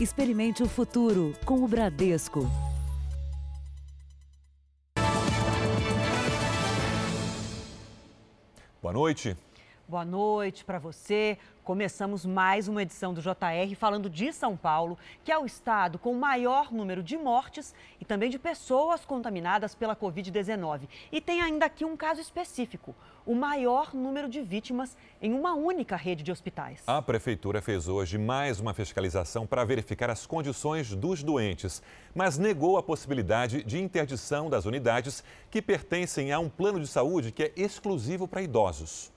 Experimente o futuro com o Bradesco. Boa noite. Boa noite para você. Começamos mais uma edição do JR falando de São Paulo, que é o estado com o maior número de mortes e também de pessoas contaminadas pela Covid-19. E tem ainda aqui um caso específico: o maior número de vítimas em uma única rede de hospitais. A prefeitura fez hoje mais uma fiscalização para verificar as condições dos doentes, mas negou a possibilidade de interdição das unidades que pertencem a um plano de saúde que é exclusivo para idosos.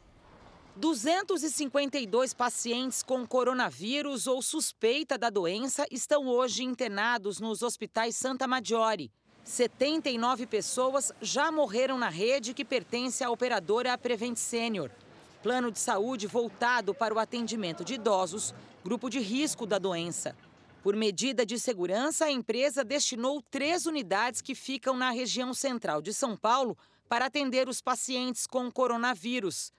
252 pacientes com coronavírus ou suspeita da doença estão hoje internados nos hospitais Santa Maggiore. 79 pessoas já morreram na rede que pertence à operadora Prevent Senior. Plano de saúde voltado para o atendimento de idosos, grupo de risco da doença. Por medida de segurança, a empresa destinou três unidades que ficam na região central de São Paulo para atender os pacientes com coronavírus.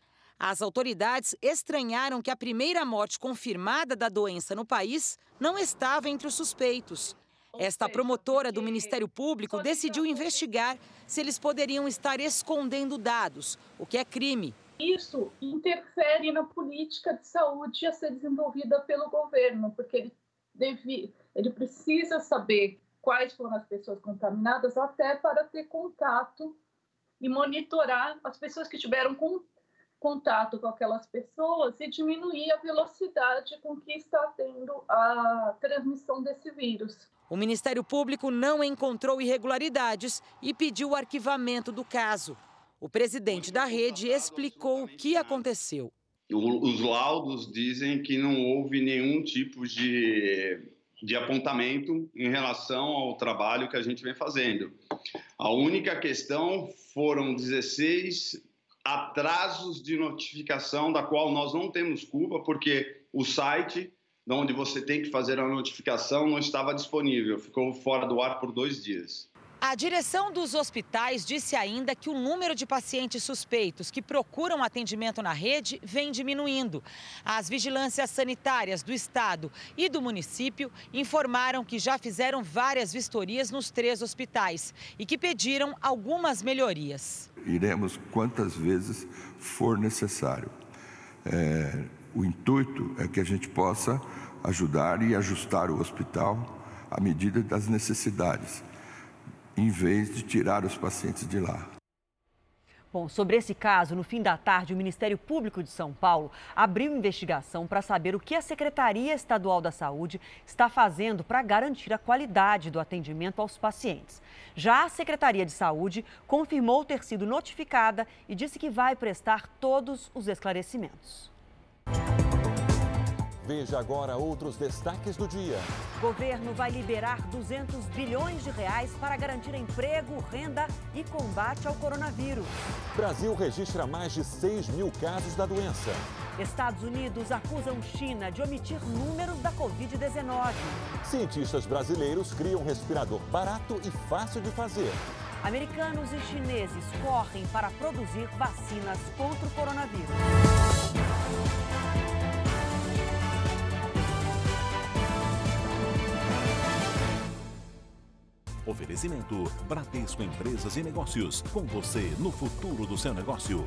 As autoridades estranharam que a primeira morte confirmada da doença no país não estava entre os suspeitos. Esta promotora do Ministério Público decidiu investigar se eles poderiam estar escondendo dados, o que é crime. Isso interfere na política de saúde a ser desenvolvida pelo governo, porque ele, deve, ele precisa saber quais foram as pessoas contaminadas até para ter contato e monitorar as pessoas que tiveram contato contato com aquelas pessoas e diminuir a velocidade com que está tendo a transmissão desse vírus. O Ministério Público não encontrou irregularidades e pediu o arquivamento do caso. O presidente da rede explicou o que aconteceu. Os laudos dizem que não houve nenhum tipo de, de apontamento em relação ao trabalho que a gente vem fazendo. A única questão foram 16 atrasos de notificação, da qual nós não temos culpa, porque o site onde você tem que fazer a notificação não estava disponível, ficou fora do ar por dois dias. A direção dos hospitais disse ainda que o número de pacientes suspeitos que procuram atendimento na rede vem diminuindo. As vigilâncias sanitárias do estado e do município informaram que já fizeram várias vistorias nos três hospitais e que pediram algumas melhorias. Iremos quantas vezes for necessário. É, o intuito é que a gente possa ajudar e ajustar o hospital à medida das necessidades em vez de tirar os pacientes de lá. Bom, sobre esse caso, no fim da tarde, o Ministério Público de São Paulo abriu investigação para saber o que a Secretaria Estadual da Saúde está fazendo para garantir a qualidade do atendimento aos pacientes. Já a Secretaria de Saúde confirmou ter sido notificada e disse que vai prestar todos os esclarecimentos. Veja agora outros destaques do dia. Governo vai liberar 200 bilhões de reais para garantir emprego, renda e combate ao coronavírus. Brasil registra mais de 6 mil casos da doença. Estados Unidos acusam China de omitir números da Covid-19. Cientistas brasileiros criam respirador barato e fácil de fazer. Americanos e chineses correm para produzir vacinas contra o coronavírus. Oferecimento Bradesco Empresas e Negócios. Com você no futuro do seu negócio.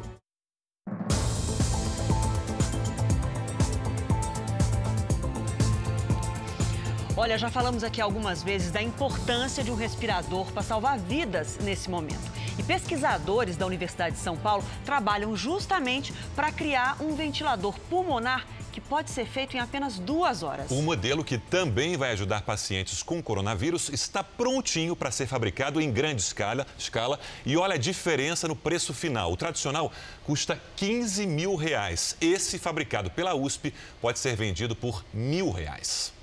Olha, já falamos aqui algumas vezes da importância de um respirador para salvar vidas nesse momento. E pesquisadores da Universidade de São Paulo trabalham justamente para criar um ventilador pulmonar que pode ser feito em apenas duas horas. O modelo que também vai ajudar pacientes com coronavírus está prontinho para ser fabricado em grande escala, escala. E olha a diferença no preço final. O tradicional custa 15 mil reais. Esse, fabricado pela USP, pode ser vendido por mil reais.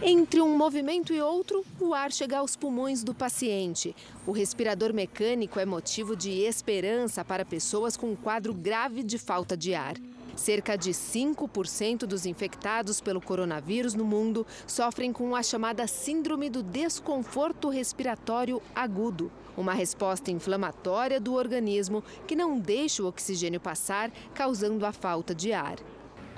Entre um movimento e outro, o ar chega aos pulmões do paciente. O respirador mecânico é motivo de esperança para pessoas com um quadro grave de falta de ar. Cerca de 5% dos infectados pelo coronavírus no mundo sofrem com a chamada Síndrome do Desconforto Respiratório Agudo, uma resposta inflamatória do organismo que não deixa o oxigênio passar, causando a falta de ar.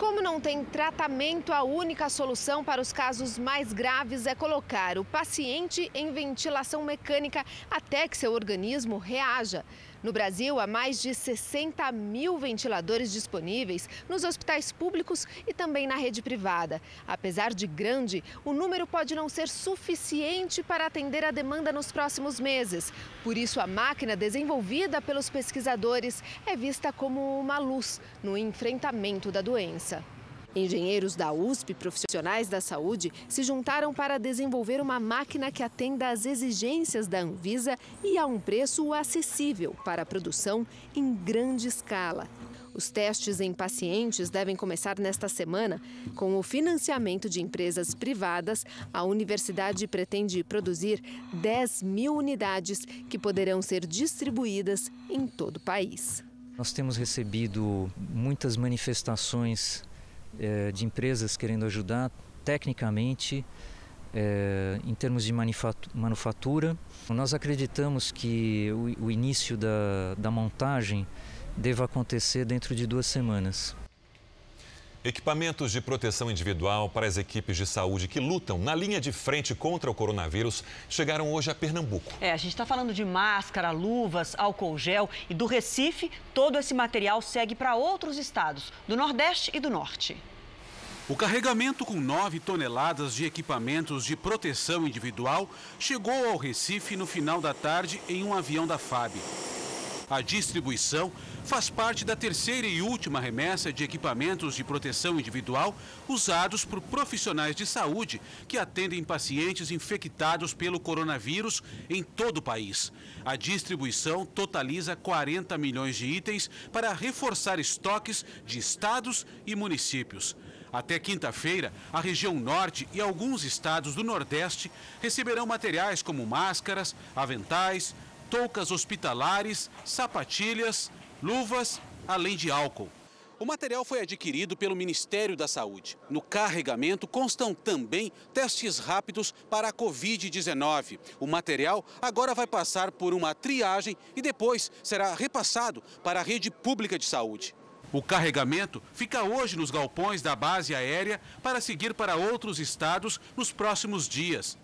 Como não tem tratamento, a única solução para os casos mais graves é colocar o paciente em ventilação mecânica até que seu organismo reaja. No Brasil, há mais de 60 mil ventiladores disponíveis nos hospitais públicos e também na rede privada. Apesar de grande, o número pode não ser suficiente para atender a demanda nos próximos meses. Por isso, a máquina desenvolvida pelos pesquisadores é vista como uma luz no enfrentamento da doença. Engenheiros da USP, profissionais da saúde, se juntaram para desenvolver uma máquina que atenda às exigências da Anvisa e a um preço acessível para a produção em grande escala. Os testes em pacientes devem começar nesta semana. Com o financiamento de empresas privadas, a universidade pretende produzir 10 mil unidades que poderão ser distribuídas em todo o país. Nós temos recebido muitas manifestações é, de empresas querendo ajudar tecnicamente, é, em termos de manufatura. Nós acreditamos que o, o início da, da montagem deva acontecer dentro de duas semanas. Equipamentos de proteção individual para as equipes de saúde que lutam na linha de frente contra o coronavírus chegaram hoje a Pernambuco. É, a gente está falando de máscara, luvas, álcool gel e do Recife, todo esse material segue para outros estados, do Nordeste e do Norte. O carregamento com 9 toneladas de equipamentos de proteção individual chegou ao Recife no final da tarde em um avião da FAB. A distribuição faz parte da terceira e última remessa de equipamentos de proteção individual usados por profissionais de saúde que atendem pacientes infectados pelo coronavírus em todo o país. A distribuição totaliza 40 milhões de itens para reforçar estoques de estados e municípios. Até quinta-feira, a região norte e alguns estados do nordeste receberão materiais como máscaras, aventais, toucas hospitalares, sapatilhas, luvas, além de álcool. O material foi adquirido pelo Ministério da Saúde. No carregamento constam também testes rápidos para a Covid-19. O material agora vai passar por uma triagem e depois será repassado para a rede pública de saúde. O carregamento fica hoje nos galpões da base aérea para seguir para outros estados nos próximos dias.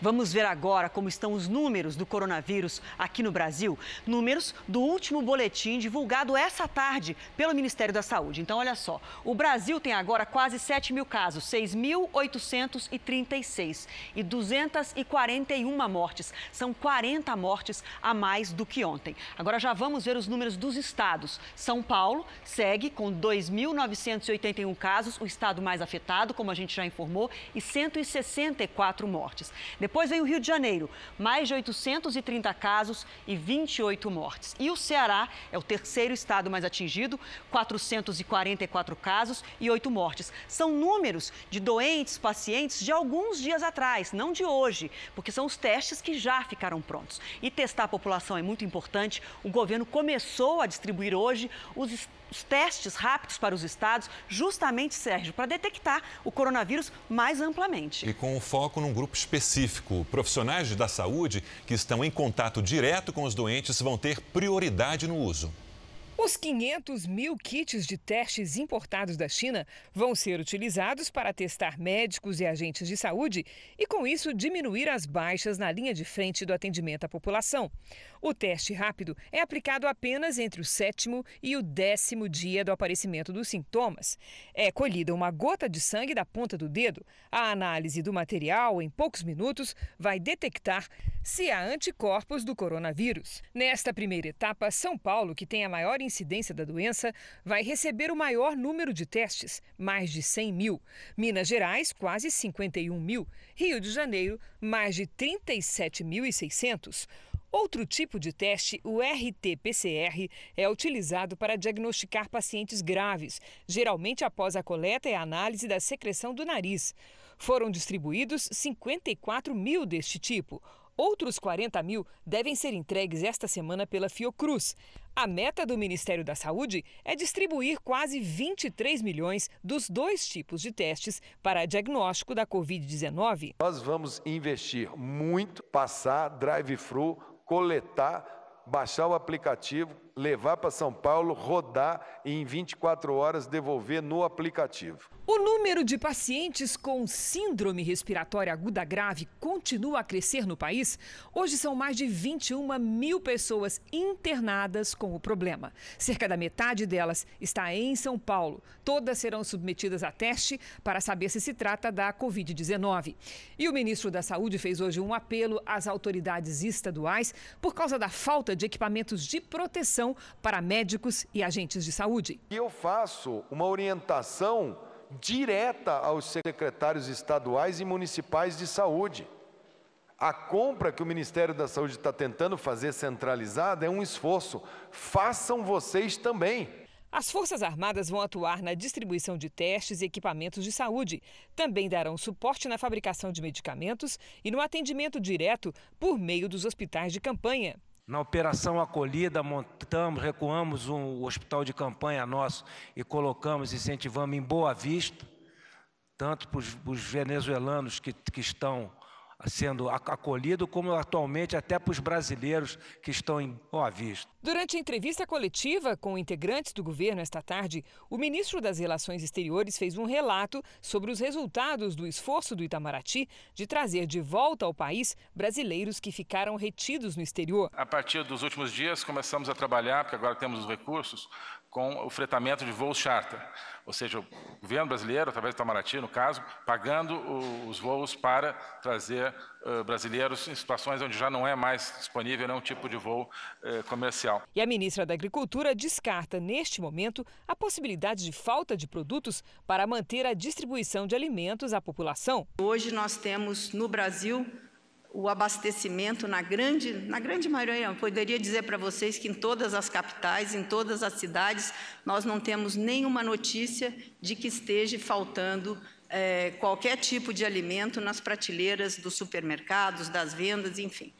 Vamos ver agora como estão os números do coronavírus aqui no Brasil. Números do último boletim divulgado essa tarde pelo Ministério da Saúde. Então, olha só: o Brasil tem agora quase 7 mil casos, 6.836 e 241 mortes. São 40 mortes a mais do que ontem. Agora já vamos ver os números dos estados. São Paulo segue com 2.981 casos, o estado mais afetado, como a gente já informou, e 164 mortes. Depois vem o Rio de Janeiro, mais de 830 casos e 28 mortes. E o Ceará é o terceiro estado mais atingido, 444 casos e 8 mortes. São números de doentes, pacientes de alguns dias atrás, não de hoje, porque são os testes que já ficaram prontos. E testar a população é muito importante. O governo começou a distribuir hoje os os testes rápidos para os estados, justamente, Sérgio, para detectar o coronavírus mais amplamente. E com foco num grupo específico. Profissionais da saúde que estão em contato direto com os doentes vão ter prioridade no uso. Os 500 mil kits de testes importados da China vão ser utilizados para testar médicos e agentes de saúde e, com isso, diminuir as baixas na linha de frente do atendimento à população. O teste rápido é aplicado apenas entre o sétimo e o décimo dia do aparecimento dos sintomas. É colhida uma gota de sangue da ponta do dedo. A análise do material, em poucos minutos, vai detectar se há anticorpos do coronavírus. Nesta primeira etapa, São Paulo, que tem a maior incidência da doença, vai receber o maior número de testes, mais de 100 mil. Minas Gerais, quase 51 mil. Rio de Janeiro, mais de 37.600. Outro tipo de teste, o RT-PCR, é utilizado para diagnosticar pacientes graves, geralmente após a coleta e análise da secreção do nariz. Foram distribuídos 54 mil deste tipo. Outros 40 mil devem ser entregues esta semana pela Fiocruz. A meta do Ministério da Saúde é distribuir quase 23 milhões dos dois tipos de testes para diagnóstico da Covid-19. Nós vamos investir muito, passar drive-thru coletar, baixar o aplicativo, levar para São Paulo, rodar e em 24 horas devolver no aplicativo. O número de pacientes com síndrome respiratória aguda grave continua a crescer no país. Hoje são mais de 21 mil pessoas internadas com o problema. Cerca da metade delas está em São Paulo. Todas serão submetidas a teste para saber se se trata da Covid-19. E o ministro da Saúde fez hoje um apelo às autoridades estaduais por causa da falta de equipamentos de proteção para médicos e agentes de saúde. E eu faço uma orientação direta aos secretários estaduais e municipais de saúde. A compra que o Ministério da Saúde está tentando fazer centralizada é um esforço. Façam vocês também. As Forças Armadas vão atuar na distribuição de testes e equipamentos de saúde. Também darão suporte na fabricação de medicamentos e no atendimento direto por meio dos hospitais de campanha. Na operação acolhida, montamos, recuamos um hospital de campanha nosso e colocamos, incentivamos em Boa Vista, tanto para os venezuelanos que, que estão sendo acolhido, como atualmente até para os brasileiros que estão em Boa Vista. Durante a entrevista coletiva com integrantes do governo esta tarde, o ministro das Relações Exteriores fez um relato sobre os resultados do esforço do Itamaraty de trazer de volta ao país brasileiros que ficaram retidos no exterior. A partir dos últimos dias, começamos a trabalhar, porque agora temos os recursos, com o fretamento de voos charter, ou seja, o governo brasileiro, através do Itamaraty, no caso, pagando os voos para trazer uh, brasileiros em situações onde já não é mais disponível nenhum tipo de voo uh, comercial. E a ministra da Agricultura descarta, neste momento, a possibilidade de falta de produtos para manter a distribuição de alimentos à população. Hoje nós temos no Brasil o abastecimento na grande, na grande maioria. Poderia dizer para vocês que em todas as capitais, em todas as cidades, nós não temos nenhuma notícia de que esteja faltando é, qualquer tipo de alimento nas prateleiras dos supermercados, das vendas, enfim.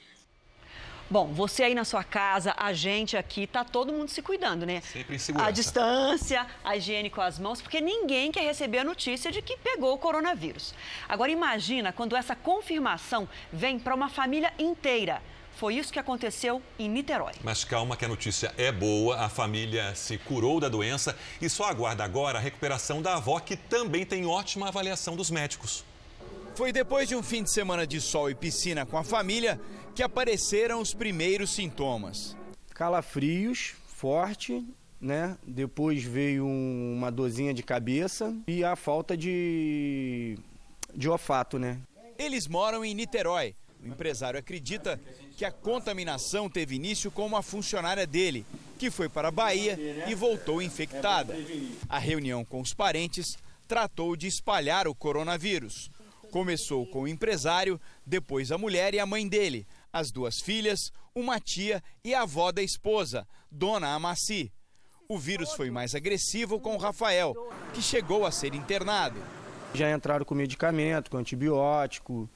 Bom, você aí na sua casa, a gente aqui, tá todo mundo se cuidando, né? Sempre em segurança. A distância, a higiene com as mãos, porque ninguém quer receber a notícia de que pegou o coronavírus. Agora imagina quando essa confirmação vem para uma família inteira. Foi isso que aconteceu em Niterói. Mas calma que a notícia é boa, a família se curou da doença e só aguarda agora a recuperação da avó, que também tem ótima avaliação dos médicos. Foi depois de um fim de semana de sol e piscina com a família que apareceram os primeiros sintomas. Calafrios, forte, né? Depois veio um, uma dorzinha de cabeça e a falta de, de olfato, né? Eles moram em Niterói. O empresário acredita que a contaminação teve início com uma funcionária dele, que foi para a Bahia e voltou infectada. A reunião com os parentes tratou de espalhar o coronavírus. Começou com o empresário, depois a mulher e a mãe dele, as duas filhas, uma tia e a avó da esposa, Dona Amaci. O vírus foi mais agressivo com o Rafael, que chegou a ser internado. Já entraram com medicamento, com antibiótico,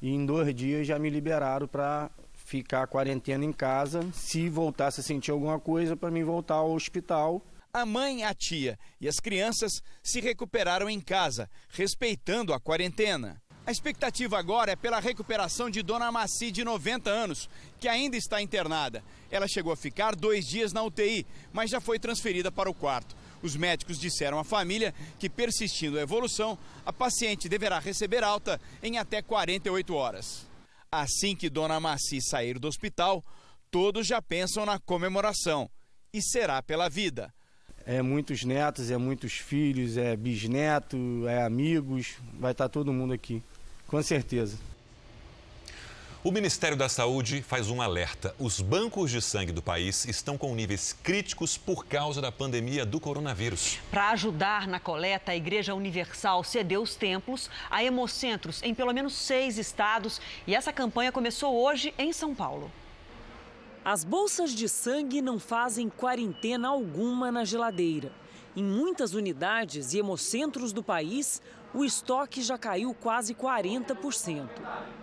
e em dois dias já me liberaram para ficar quarentena em casa. Se voltasse a sentir alguma coisa, para mim voltar ao hospital. A mãe, a tia e as crianças se recuperaram em casa, respeitando a quarentena. A expectativa agora é pela recuperação de Dona Maci, de 90 anos, que ainda está internada. Ela chegou a ficar dois dias na UTI, mas já foi transferida para o quarto. Os médicos disseram à família que, persistindo a evolução, a paciente deverá receber alta em até 48 horas. Assim que Dona Maci sair do hospital, todos já pensam na comemoração. E será pela vida. É muitos netos, é muitos filhos, é bisneto, é amigos, vai estar todo mundo aqui. Com certeza. O Ministério da Saúde faz um alerta. Os bancos de sangue do país estão com níveis críticos por causa da pandemia do coronavírus. Para ajudar na coleta, a Igreja Universal cedeu os templos a hemocentros em pelo menos seis estados e essa campanha começou hoje em São Paulo. As bolsas de sangue não fazem quarentena alguma na geladeira. Em muitas unidades e hemocentros do país, o estoque já caiu quase 40%.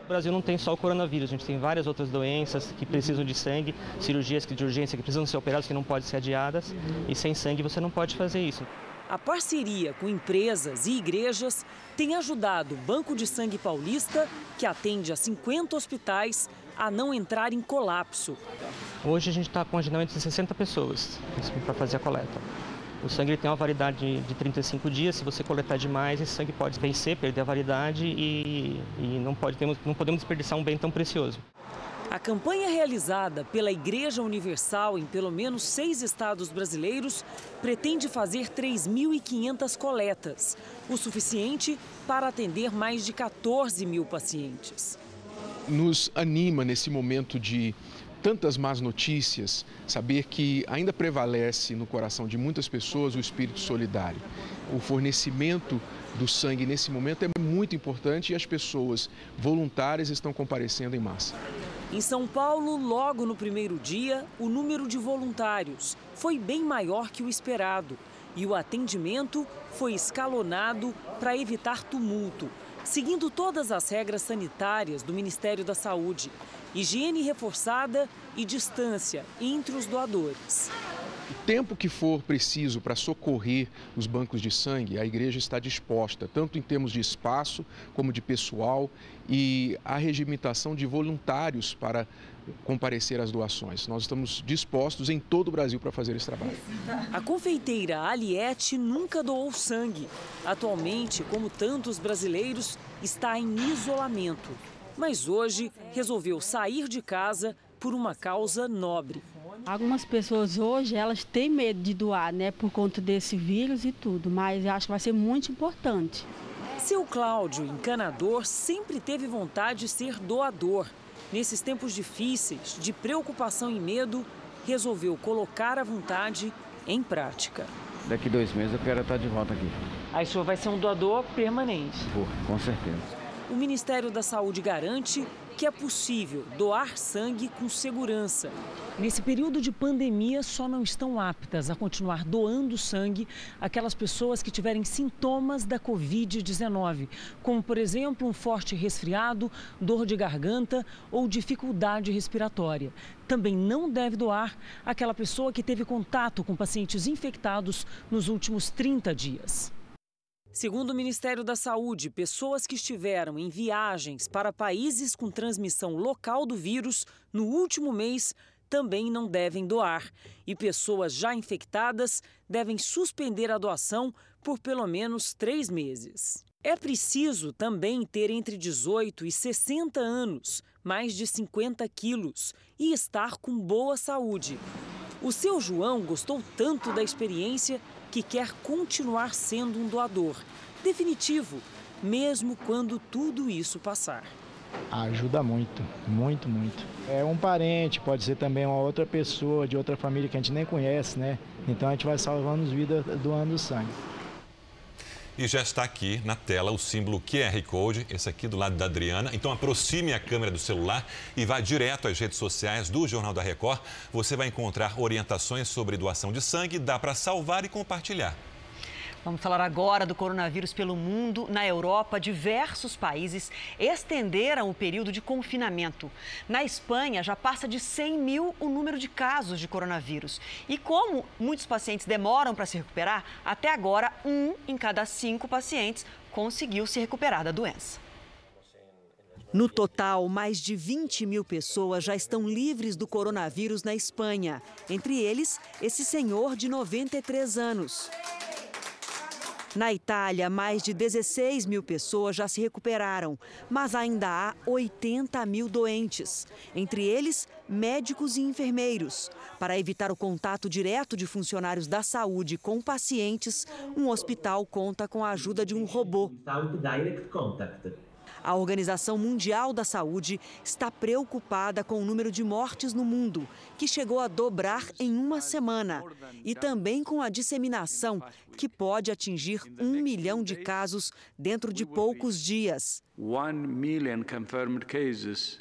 O Brasil não tem só o coronavírus, a gente tem várias outras doenças que precisam de sangue, cirurgias de urgência que precisam ser operadas, que não podem ser adiadas, e sem sangue você não pode fazer isso. A parceria com empresas e igrejas tem ajudado o Banco de Sangue Paulista, que atende a 50 hospitais, a não entrar em colapso. Hoje a gente está com agendamento de 60 pessoas para fazer a coleta. O sangue tem uma validade de 35 dias. Se você coletar demais, esse sangue pode vencer, perder a validade e, e não, pode, não podemos desperdiçar um bem tão precioso. A campanha realizada pela Igreja Universal em pelo menos seis estados brasileiros pretende fazer 3.500 coletas, o suficiente para atender mais de 14 mil pacientes. Nos anima nesse momento de tantas más notícias, saber que ainda prevalece no coração de muitas pessoas o espírito solidário. O fornecimento do sangue nesse momento é muito importante e as pessoas voluntárias estão comparecendo em massa. Em São Paulo, logo no primeiro dia, o número de voluntários foi bem maior que o esperado e o atendimento foi escalonado para evitar tumulto, seguindo todas as regras sanitárias do Ministério da Saúde higiene reforçada e distância entre os doadores. O tempo que for preciso para socorrer os bancos de sangue, a igreja está disposta, tanto em termos de espaço como de pessoal e a regimentação de voluntários para comparecer às doações. Nós estamos dispostos em todo o Brasil para fazer esse trabalho. A confeiteira Aliette nunca doou sangue. Atualmente, como tantos brasileiros, está em isolamento mas hoje resolveu sair de casa por uma causa nobre. Algumas pessoas hoje elas têm medo de doar, né, por conta desse vírus e tudo, mas eu acho que vai ser muito importante. Seu Cláudio, encanador, sempre teve vontade de ser doador. Nesses tempos difíceis, de preocupação e medo, resolveu colocar a vontade em prática. Daqui dois meses eu quero estar de volta aqui. Aí o senhor vai ser um doador permanente? Vou, com certeza o Ministério da Saúde garante que é possível doar sangue com segurança. Nesse período de pandemia, só não estão aptas a continuar doando sangue aquelas pessoas que tiverem sintomas da Covid-19, como, por exemplo, um forte resfriado, dor de garganta ou dificuldade respiratória. Também não deve doar aquela pessoa que teve contato com pacientes infectados nos últimos 30 dias. Segundo o Ministério da Saúde, pessoas que estiveram em viagens para países com transmissão local do vírus no último mês também não devem doar. E pessoas já infectadas devem suspender a doação por pelo menos três meses. É preciso também ter entre 18 e 60 anos, mais de 50 quilos e estar com boa saúde. O seu João gostou tanto da experiência que quer continuar sendo um doador definitivo, mesmo quando tudo isso passar. Ajuda muito, muito, muito. É um parente, pode ser também uma outra pessoa de outra família que a gente nem conhece, né? Então a gente vai salvando vidas doando sangue. E já está aqui na tela o símbolo QR Code, esse aqui do lado da Adriana. Então aproxime a câmera do celular e vá direto às redes sociais do Jornal da Record. Você vai encontrar orientações sobre doação de sangue, dá para salvar e compartilhar. Vamos falar agora do coronavírus pelo mundo. Na Europa, diversos países estenderam o período de confinamento. Na Espanha, já passa de 100 mil o número de casos de coronavírus. E como muitos pacientes demoram para se recuperar, até agora, um em cada cinco pacientes conseguiu se recuperar da doença. No total, mais de 20 mil pessoas já estão livres do coronavírus na Espanha. Entre eles, esse senhor de 93 anos. Na Itália, mais de 16 mil pessoas já se recuperaram, mas ainda há 80 mil doentes, entre eles médicos e enfermeiros. Para evitar o contato direto de funcionários da saúde com pacientes, um hospital conta com a ajuda de um robô. A Organização Mundial da Saúde está preocupada com o número de mortes no mundo, que chegou a dobrar em uma semana, e também com a disseminação, que pode atingir um milhão de casos dentro de poucos dias. 1 million confirmed cases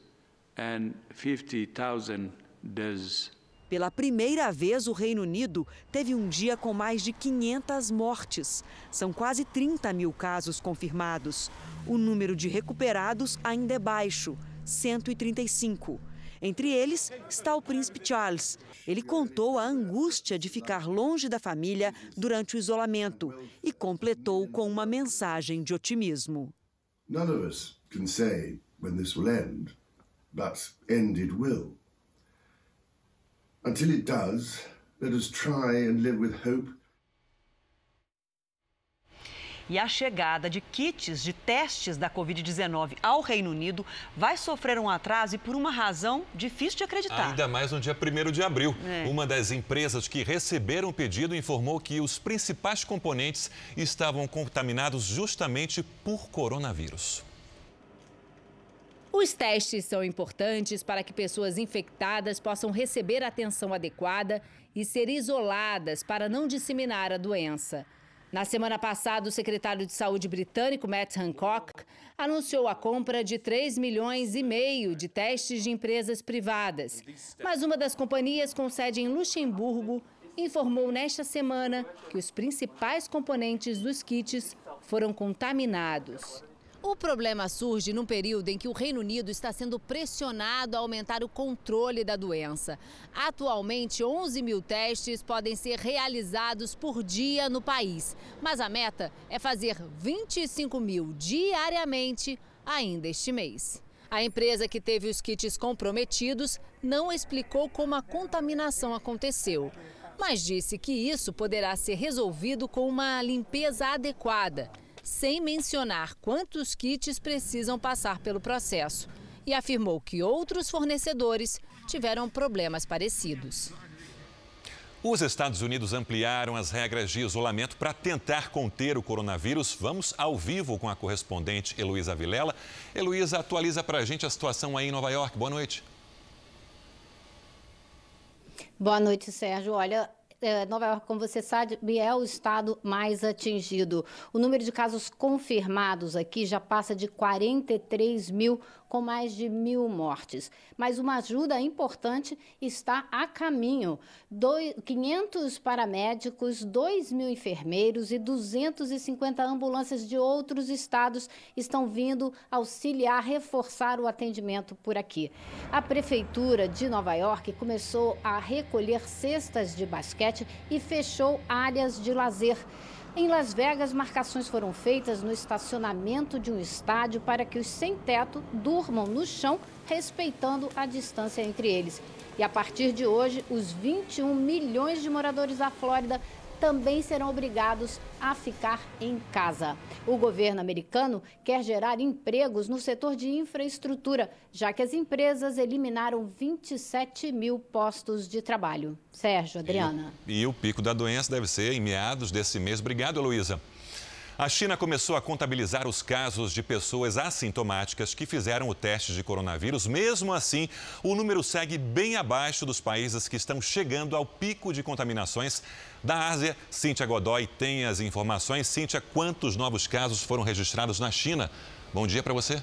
and 50,000 deaths. Pela primeira vez, o Reino Unido teve um dia com mais de 500 mortes. São quase 30 mil casos confirmados. O número de recuperados ainda é baixo 135. Entre eles está o príncipe Charles. Ele contou a angústia de ficar longe da família durante o isolamento e completou com uma mensagem de otimismo. None of us can say when this will end, but end it will. Until it does, let us try and live with hope e a chegada de kits de testes da Covid-19 ao Reino Unido vai sofrer um atraso e por uma razão difícil de acreditar. Ainda mais no dia 1 de abril. É. Uma das empresas que receberam o pedido informou que os principais componentes estavam contaminados justamente por coronavírus. Os testes são importantes para que pessoas infectadas possam receber atenção adequada e ser isoladas para não disseminar a doença. Na semana passada, o secretário de Saúde britânico Matt Hancock anunciou a compra de 3 milhões e meio de testes de empresas privadas. Mas uma das companhias com sede em Luxemburgo informou nesta semana que os principais componentes dos kits foram contaminados. O problema surge num período em que o Reino Unido está sendo pressionado a aumentar o controle da doença. Atualmente, 11 mil testes podem ser realizados por dia no país, mas a meta é fazer 25 mil diariamente ainda este mês. A empresa que teve os kits comprometidos não explicou como a contaminação aconteceu, mas disse que isso poderá ser resolvido com uma limpeza adequada sem mencionar quantos kits precisam passar pelo processo. E afirmou que outros fornecedores tiveram problemas parecidos. Os Estados Unidos ampliaram as regras de isolamento para tentar conter o coronavírus. Vamos ao vivo com a correspondente Heloísa Vilela. Heloísa, atualiza para a gente a situação aí em Nova York. Boa noite. Boa noite, Sérgio. Olha, Nova York, como você sabe, é o estado mais atingido. O número de casos confirmados aqui já passa de 43 mil com mais de mil mortes. Mas uma ajuda importante está a caminho. 500 paramédicos, 2 mil enfermeiros e 250 ambulâncias de outros estados estão vindo auxiliar, reforçar o atendimento por aqui. A Prefeitura de Nova York começou a recolher cestas de basquete e fechou áreas de lazer. Em Las Vegas, marcações foram feitas no estacionamento de um estádio para que os sem-teto durmam no chão, respeitando a distância entre eles. E a partir de hoje, os 21 milhões de moradores da Flórida também serão obrigados a ficar em casa. O governo americano quer gerar empregos no setor de infraestrutura, já que as empresas eliminaram 27 mil postos de trabalho. Sérgio, Adriana. E, e o pico da doença deve ser em meados desse mês. Obrigado, Heloísa. A China começou a contabilizar os casos de pessoas assintomáticas que fizeram o teste de coronavírus. Mesmo assim, o número segue bem abaixo dos países que estão chegando ao pico de contaminações. Da Ásia, Cíntia Godoy tem as informações. Cíntia, quantos novos casos foram registrados na China? Bom dia para você.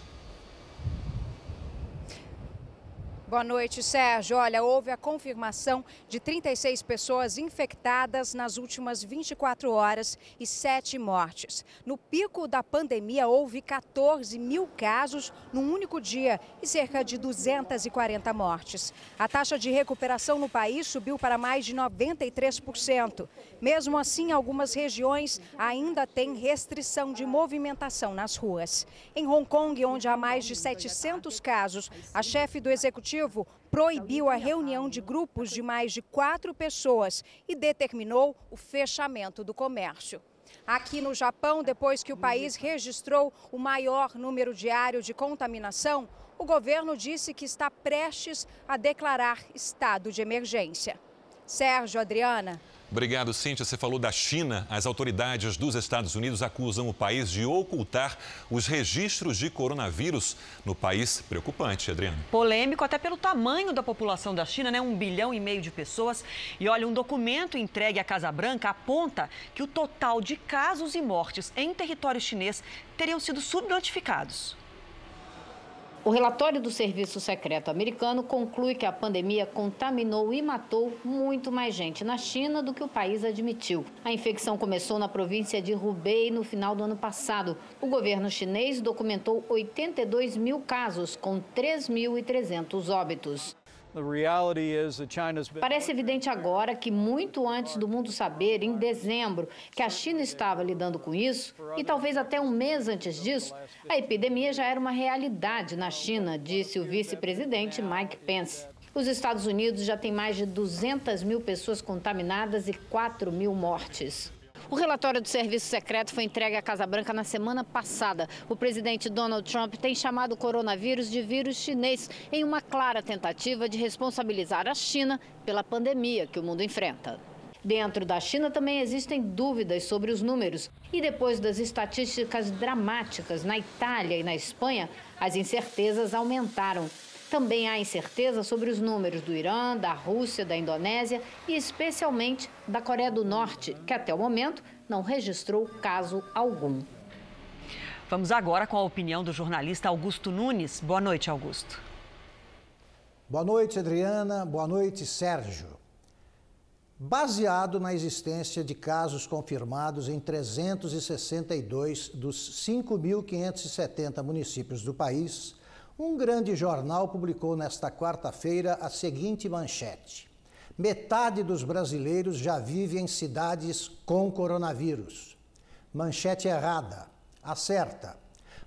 Boa noite, Sérgio. Olha, houve a confirmação de 36 pessoas infectadas nas últimas 24 horas e 7 mortes. No pico da pandemia, houve 14 mil casos num único dia e cerca de 240 mortes. A taxa de recuperação no país subiu para mais de 93%. Mesmo assim, algumas regiões ainda têm restrição de movimentação nas ruas. Em Hong Kong, onde há mais de 700 casos, a chefe do executivo Executivo proibiu a reunião de grupos de mais de quatro pessoas e determinou o fechamento do comércio. Aqui no Japão, depois que o país registrou o maior número diário de contaminação, o governo disse que está prestes a declarar estado de emergência. Sérgio, Adriana. Obrigado, Cíntia. Você falou da China. As autoridades dos Estados Unidos acusam o país de ocultar os registros de coronavírus no país. Preocupante, Adriana. Polêmico até pelo tamanho da população da China, né? Um bilhão e meio de pessoas. E olha, um documento entregue à Casa Branca aponta que o total de casos e mortes em território chinês teriam sido subnotificados. O relatório do Serviço Secreto americano conclui que a pandemia contaminou e matou muito mais gente na China do que o país admitiu. A infecção começou na província de Hubei no final do ano passado. O governo chinês documentou 82 mil casos, com 3.300 óbitos. Parece evidente agora que, muito antes do mundo saber, em dezembro, que a China estava lidando com isso, e talvez até um mês antes disso, a epidemia já era uma realidade na China, disse o vice-presidente Mike Pence. Os Estados Unidos já têm mais de 200 mil pessoas contaminadas e 4 mil mortes. O relatório do Serviço Secreto foi entregue à Casa Branca na semana passada. O presidente Donald Trump tem chamado o coronavírus de vírus chinês em uma clara tentativa de responsabilizar a China pela pandemia que o mundo enfrenta. Dentro da China também existem dúvidas sobre os números. E depois das estatísticas dramáticas na Itália e na Espanha, as incertezas aumentaram. Também há incerteza sobre os números do Irã, da Rússia, da Indonésia e especialmente da Coreia do Norte, que até o momento não registrou caso algum. Vamos agora com a opinião do jornalista Augusto Nunes. Boa noite, Augusto. Boa noite, Adriana. Boa noite, Sérgio. Baseado na existência de casos confirmados em 362 dos 5.570 municípios do país, um grande jornal publicou nesta quarta-feira a seguinte manchete: Metade dos brasileiros já vive em cidades com coronavírus. Manchete errada. Acerta.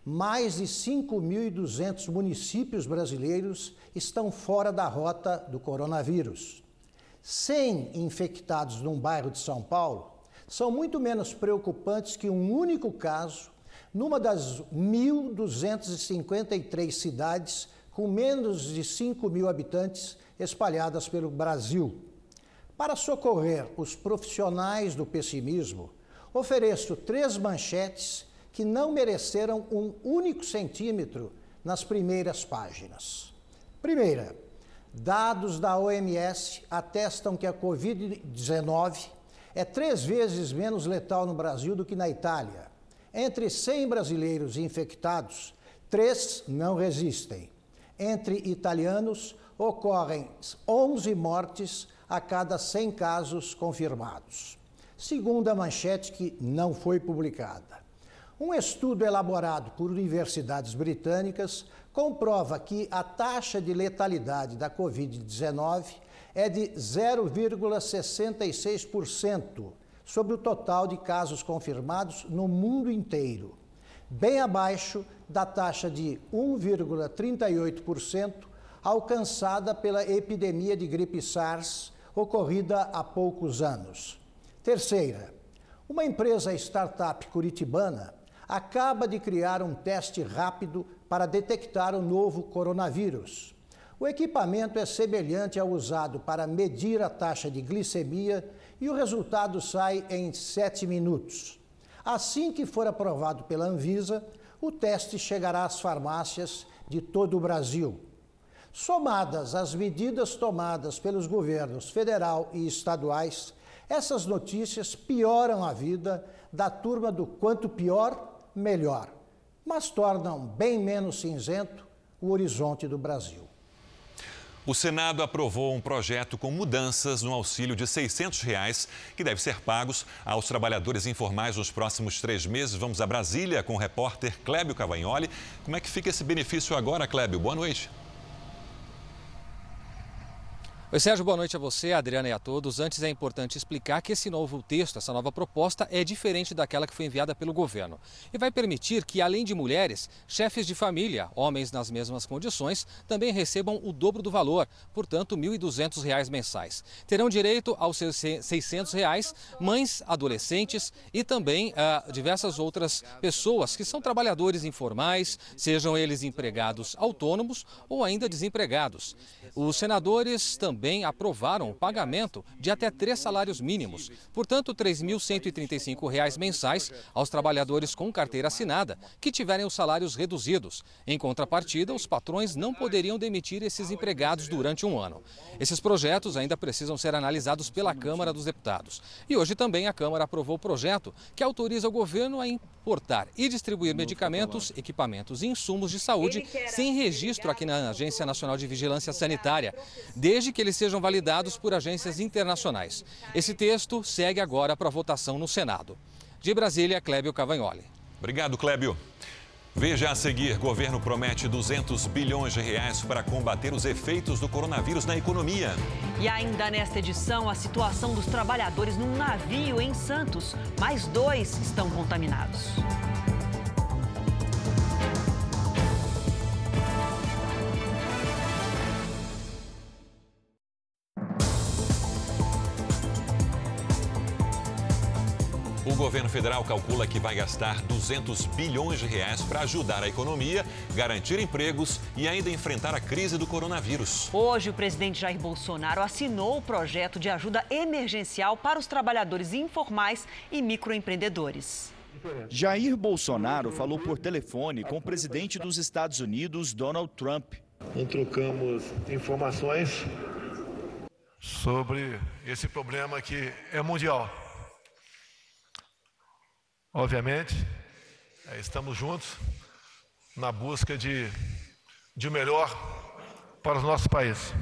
Mais de 5.200 municípios brasileiros estão fora da rota do coronavírus. 100 infectados num bairro de São Paulo são muito menos preocupantes que um único caso numa das 1.253 cidades com menos de 5 mil habitantes espalhadas pelo Brasil. Para socorrer os profissionais do pessimismo, ofereço três manchetes que não mereceram um único centímetro nas primeiras páginas. Primeira, dados da OMS atestam que a Covid-19 é três vezes menos letal no Brasil do que na Itália entre 100 brasileiros infectados, três não resistem. Entre italianos, ocorrem 11 mortes a cada 100 casos confirmados. Segundo a manchete que não foi publicada. Um estudo elaborado por universidades britânicas comprova que a taxa de letalidade da Covid-19 é de 0,66% sobre o total de casos confirmados no mundo inteiro, bem abaixo da taxa de 1,38% alcançada pela epidemia de gripe SARS ocorrida há poucos anos. Terceira, uma empresa startup curitibana acaba de criar um teste rápido para detectar o novo coronavírus. O equipamento é semelhante ao usado para medir a taxa de glicemia e o resultado sai em sete minutos. Assim que for aprovado pela Anvisa, o teste chegará às farmácias de todo o Brasil. Somadas às medidas tomadas pelos governos federal e estaduais, essas notícias pioram a vida da turma do quanto pior, melhor, mas tornam bem menos cinzento o horizonte do Brasil. O Senado aprovou um projeto com mudanças no auxílio de 600 reais, que deve ser pagos aos trabalhadores informais nos próximos três meses. Vamos a Brasília com o repórter Clébio Cavagnoli. Como é que fica esse benefício agora, Clébio? Boa noite. Oi, Sérgio, boa noite a você, a Adriana e a todos. Antes é importante explicar que esse novo texto, essa nova proposta, é diferente daquela que foi enviada pelo governo e vai permitir que, além de mulheres, chefes de família, homens nas mesmas condições, também recebam o dobro do valor, portanto, R$ 1.200 mensais. Terão direito aos seus 600 reais mães, adolescentes e também uh, diversas outras pessoas que são trabalhadores informais, sejam eles empregados autônomos ou ainda desempregados. Os senadores também também aprovaram o pagamento de até três salários mínimos, portanto, R$ 3.135 mensais aos trabalhadores com carteira assinada que tiverem os salários reduzidos. Em contrapartida, os patrões não poderiam demitir esses empregados durante um ano. Esses projetos ainda precisam ser analisados pela Câmara dos Deputados. E hoje também a Câmara aprovou o projeto que autoriza o governo a importar e distribuir medicamentos, equipamentos e insumos de saúde sem registro aqui na Agência Nacional de Vigilância Sanitária, desde que eles sejam validados por agências internacionais. Esse texto segue agora para votação no Senado. De Brasília, Clébio Cavagnoli. Obrigado, Clébio. Veja a seguir: governo promete 200 bilhões de reais para combater os efeitos do coronavírus na economia. E ainda nesta edição, a situação dos trabalhadores num navio em Santos. Mais dois estão contaminados. Governo federal calcula que vai gastar 200 bilhões de reais para ajudar a economia, garantir empregos e ainda enfrentar a crise do coronavírus. Hoje, o presidente Jair Bolsonaro assinou o projeto de ajuda emergencial para os trabalhadores informais e microempreendedores. Jair Bolsonaro falou por telefone com o presidente dos Estados Unidos, Donald Trump. Trocamos informações sobre esse problema que é mundial. Obviamente, é, estamos juntos na busca de, de melhor para o nosso país.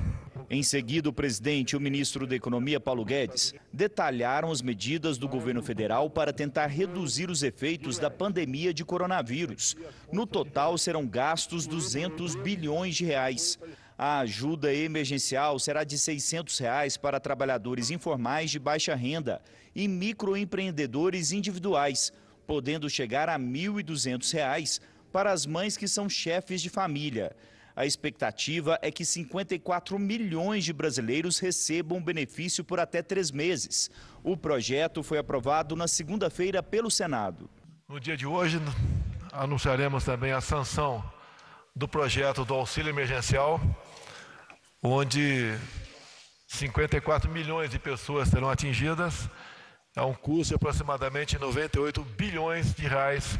Em seguida, o presidente e o ministro da Economia, Paulo Guedes, detalharam as medidas do governo federal para tentar reduzir os efeitos da pandemia de coronavírus. No total, serão gastos 200 bilhões de reais. A ajuda emergencial será de 600 reais para trabalhadores informais de baixa renda e microempreendedores individuais, podendo chegar a R$ 1.200 para as mães que são chefes de família. A expectativa é que 54 milhões de brasileiros recebam benefício por até três meses. O projeto foi aprovado na segunda-feira pelo Senado. No dia de hoje, anunciaremos também a sanção do projeto do auxílio emergencial, onde 54 milhões de pessoas serão atingidas, a um custo de aproximadamente 98 bilhões de reais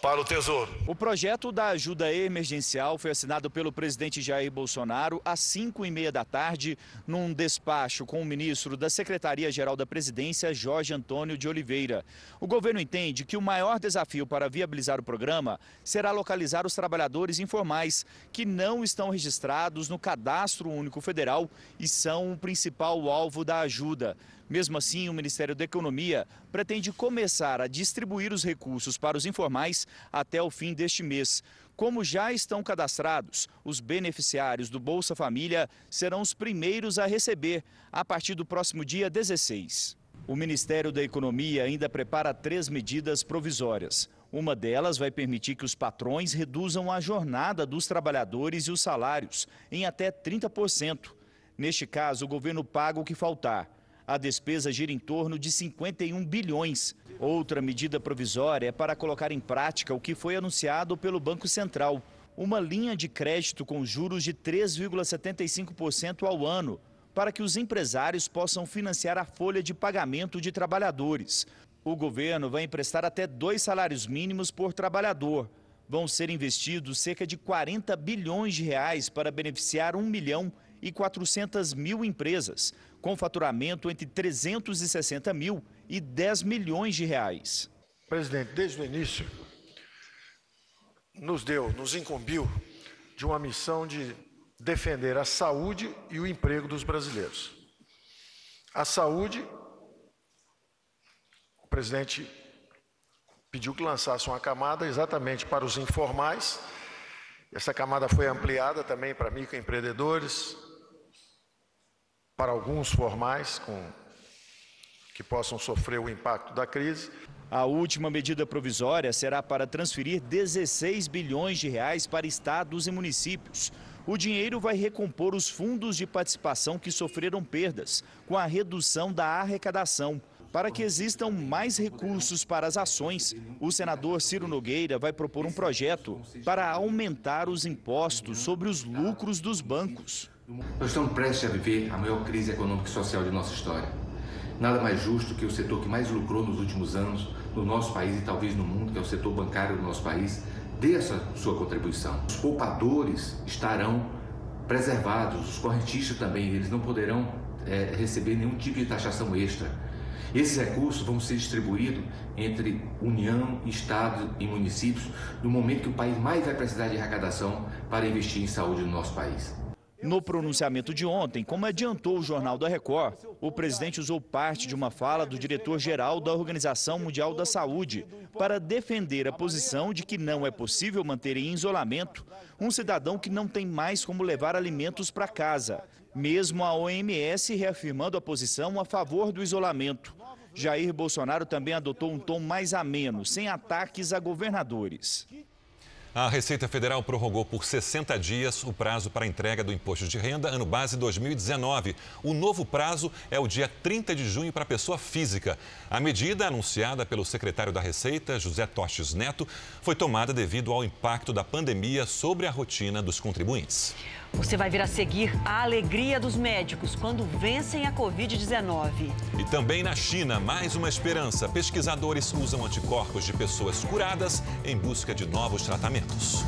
para o Tesouro. O projeto da ajuda emergencial foi assinado pelo presidente Jair Bolsonaro às 5 e meia da tarde, num despacho com o ministro da Secretaria-Geral da Presidência, Jorge Antônio de Oliveira. O governo entende que o maior desafio para viabilizar o programa será localizar os trabalhadores informais que não estão registrados no Cadastro Único Federal e são o principal alvo da ajuda. Mesmo assim, o Ministério da Economia pretende começar a distribuir os recursos para os informais até o fim deste mês. Como já estão cadastrados, os beneficiários do Bolsa Família serão os primeiros a receber a partir do próximo dia 16. O Ministério da Economia ainda prepara três medidas provisórias. Uma delas vai permitir que os patrões reduzam a jornada dos trabalhadores e os salários em até 30%. Neste caso, o governo paga o que faltar. A despesa gira em torno de 51 bilhões. Outra medida provisória é para colocar em prática o que foi anunciado pelo Banco Central: uma linha de crédito com juros de 3,75% ao ano, para que os empresários possam financiar a folha de pagamento de trabalhadores. O governo vai emprestar até dois salários mínimos por trabalhador. Vão ser investidos cerca de 40 bilhões de reais para beneficiar 1 milhão e 400 mil empresas, com faturamento entre 360 mil e 10 milhões de reais. Presidente, desde o início, nos deu, nos incumbiu de uma missão de defender a saúde e o emprego dos brasileiros. A saúde, o presidente pediu que lançasse uma camada exatamente para os informais. Essa camada foi ampliada também para microempreendedores, para alguns formais com que possam sofrer o impacto da crise. A última medida provisória será para transferir 16 bilhões de reais para estados e municípios. O dinheiro vai recompor os fundos de participação que sofreram perdas com a redução da arrecadação. Para que existam mais recursos para as ações, o senador Ciro Nogueira vai propor um projeto para aumentar os impostos sobre os lucros dos bancos. Nós estamos prestes a viver a maior crise econômica e social de nossa história. Nada mais justo que o setor que mais lucrou nos últimos anos no nosso país e talvez no mundo, que é o setor bancário do nosso país, dê essa sua contribuição. Os poupadores estarão preservados, os correntistas também, eles não poderão é, receber nenhum tipo de taxação extra. Esses recursos vão ser distribuídos entre União, Estado e municípios no momento que o país mais vai precisar de arrecadação para investir em saúde no nosso país. No pronunciamento de ontem, como adiantou o Jornal da Record, o presidente usou parte de uma fala do diretor-geral da Organização Mundial da Saúde para defender a posição de que não é possível manter em isolamento um cidadão que não tem mais como levar alimentos para casa, mesmo a OMS reafirmando a posição a favor do isolamento. Jair Bolsonaro também adotou um tom mais ameno, sem ataques a governadores. A Receita Federal prorrogou por 60 dias o prazo para a entrega do imposto de renda ano base 2019. O novo prazo é o dia 30 de junho para a pessoa física. A medida, anunciada pelo secretário da Receita, José Tostes Neto, foi tomada devido ao impacto da pandemia sobre a rotina dos contribuintes. Você vai ver a seguir a alegria dos médicos quando vencem a Covid-19. E também na China, mais uma esperança. Pesquisadores usam anticorpos de pessoas curadas em busca de novos tratamentos.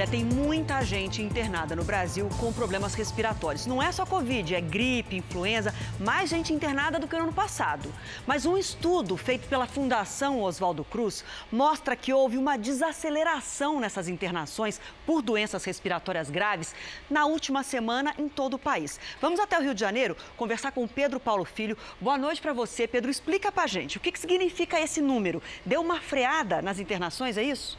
Olha, tem muita gente internada no Brasil com problemas respiratórios. Não é só Covid, é gripe, influenza, mais gente internada do que no ano passado. Mas um estudo feito pela Fundação Oswaldo Cruz mostra que houve uma desaceleração nessas internações por doenças respiratórias graves na última semana em todo o país. Vamos até o Rio de Janeiro conversar com Pedro Paulo Filho. Boa noite para você, Pedro. Explica para gente o que, que significa esse número. Deu uma freada nas internações, é isso?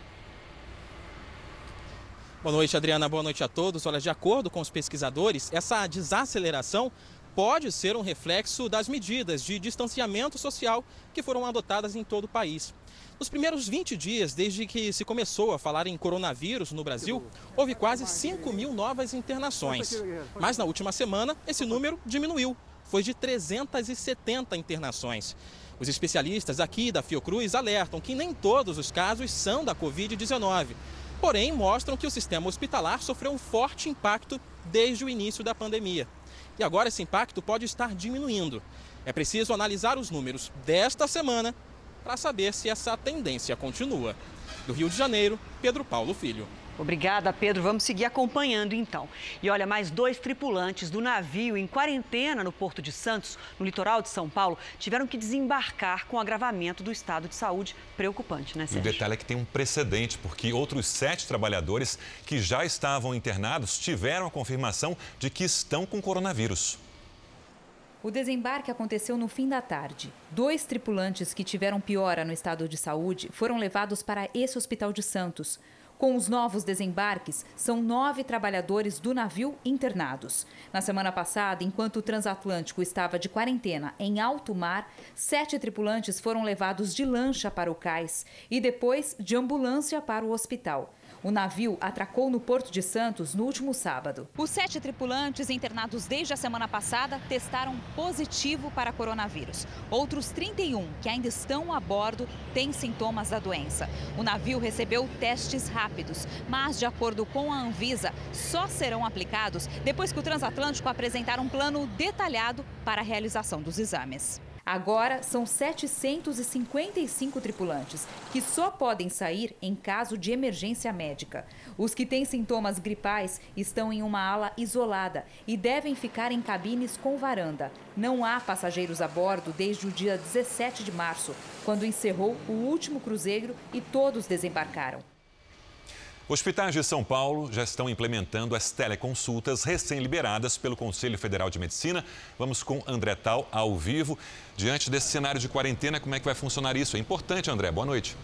Boa noite, Adriana. Boa noite a todos. Olha, de acordo com os pesquisadores, essa desaceleração pode ser um reflexo das medidas de distanciamento social que foram adotadas em todo o país. Nos primeiros 20 dias, desde que se começou a falar em coronavírus no Brasil, houve quase 5 mil novas internações. Mas na última semana, esse número diminuiu. Foi de 370 internações. Os especialistas aqui da Fiocruz alertam que nem todos os casos são da Covid-19 porém mostram que o sistema hospitalar sofreu um forte impacto desde o início da pandemia. E agora esse impacto pode estar diminuindo. É preciso analisar os números desta semana para saber se essa tendência continua. Do Rio de Janeiro, Pedro Paulo Filho. Obrigada, Pedro. Vamos seguir acompanhando então. E olha, mais dois tripulantes do navio em quarentena no Porto de Santos, no litoral de São Paulo, tiveram que desembarcar com agravamento do estado de saúde preocupante, né, Sérgio? o detalhe é que tem um precedente, porque outros sete trabalhadores que já estavam internados tiveram a confirmação de que estão com coronavírus. O desembarque aconteceu no fim da tarde. Dois tripulantes que tiveram piora no estado de saúde foram levados para esse hospital de Santos. Com os novos desembarques, são nove trabalhadores do navio internados. Na semana passada, enquanto o transatlântico estava de quarentena em alto mar, sete tripulantes foram levados de lancha para o cais e depois de ambulância para o hospital. O navio atracou no Porto de Santos no último sábado. Os sete tripulantes internados desde a semana passada testaram positivo para coronavírus. Outros 31 que ainda estão a bordo têm sintomas da doença. O navio recebeu testes rápidos, mas, de acordo com a Anvisa, só serão aplicados depois que o transatlântico apresentar um plano detalhado para a realização dos exames. Agora são 755 tripulantes, que só podem sair em caso de emergência médica. Os que têm sintomas gripais estão em uma ala isolada e devem ficar em cabines com varanda. Não há passageiros a bordo desde o dia 17 de março, quando encerrou o último cruzeiro e todos desembarcaram. Hospitais de São Paulo já estão implementando as teleconsultas recém-liberadas pelo Conselho Federal de Medicina. Vamos com André Tal ao vivo. Diante desse cenário de quarentena, como é que vai funcionar isso? É importante, André. Boa noite.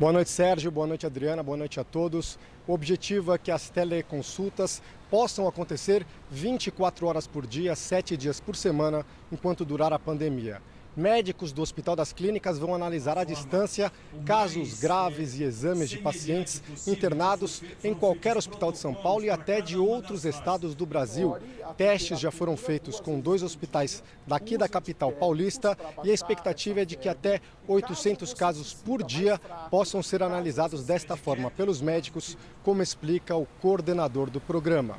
Boa noite, Sérgio. Boa noite, Adriana. Boa noite a todos. O objetivo é que as teleconsultas possam acontecer 24 horas por dia, 7 dias por semana, enquanto durar a pandemia. Médicos do Hospital das Clínicas vão analisar à distância casos graves e exames de pacientes internados em qualquer hospital de São Paulo e até de outros estados do Brasil. Testes já foram feitos com dois hospitais daqui da capital paulista e a expectativa é de que até 800 casos por dia possam ser analisados desta forma pelos médicos, como explica o coordenador do programa.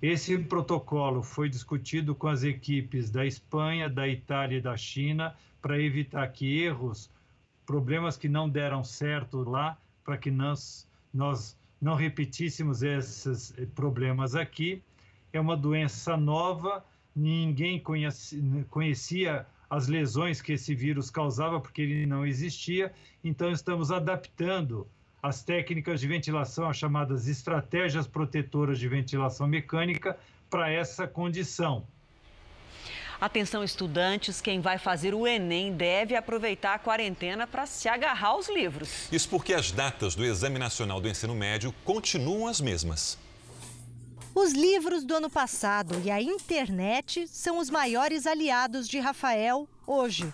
Esse protocolo foi discutido com as equipes da Espanha, da Itália e da China para evitar que erros, problemas que não deram certo lá, para que nós, nós não repetíssemos esses problemas aqui. É uma doença nova, ninguém conhecia as lesões que esse vírus causava, porque ele não existia. Então, estamos adaptando as técnicas de ventilação, as chamadas estratégias protetoras de ventilação mecânica, para essa condição. Atenção, estudantes, quem vai fazer o Enem deve aproveitar a quarentena para se agarrar aos livros. Isso porque as datas do Exame Nacional do Ensino Médio continuam as mesmas. Os livros do ano passado e a internet são os maiores aliados de Rafael hoje.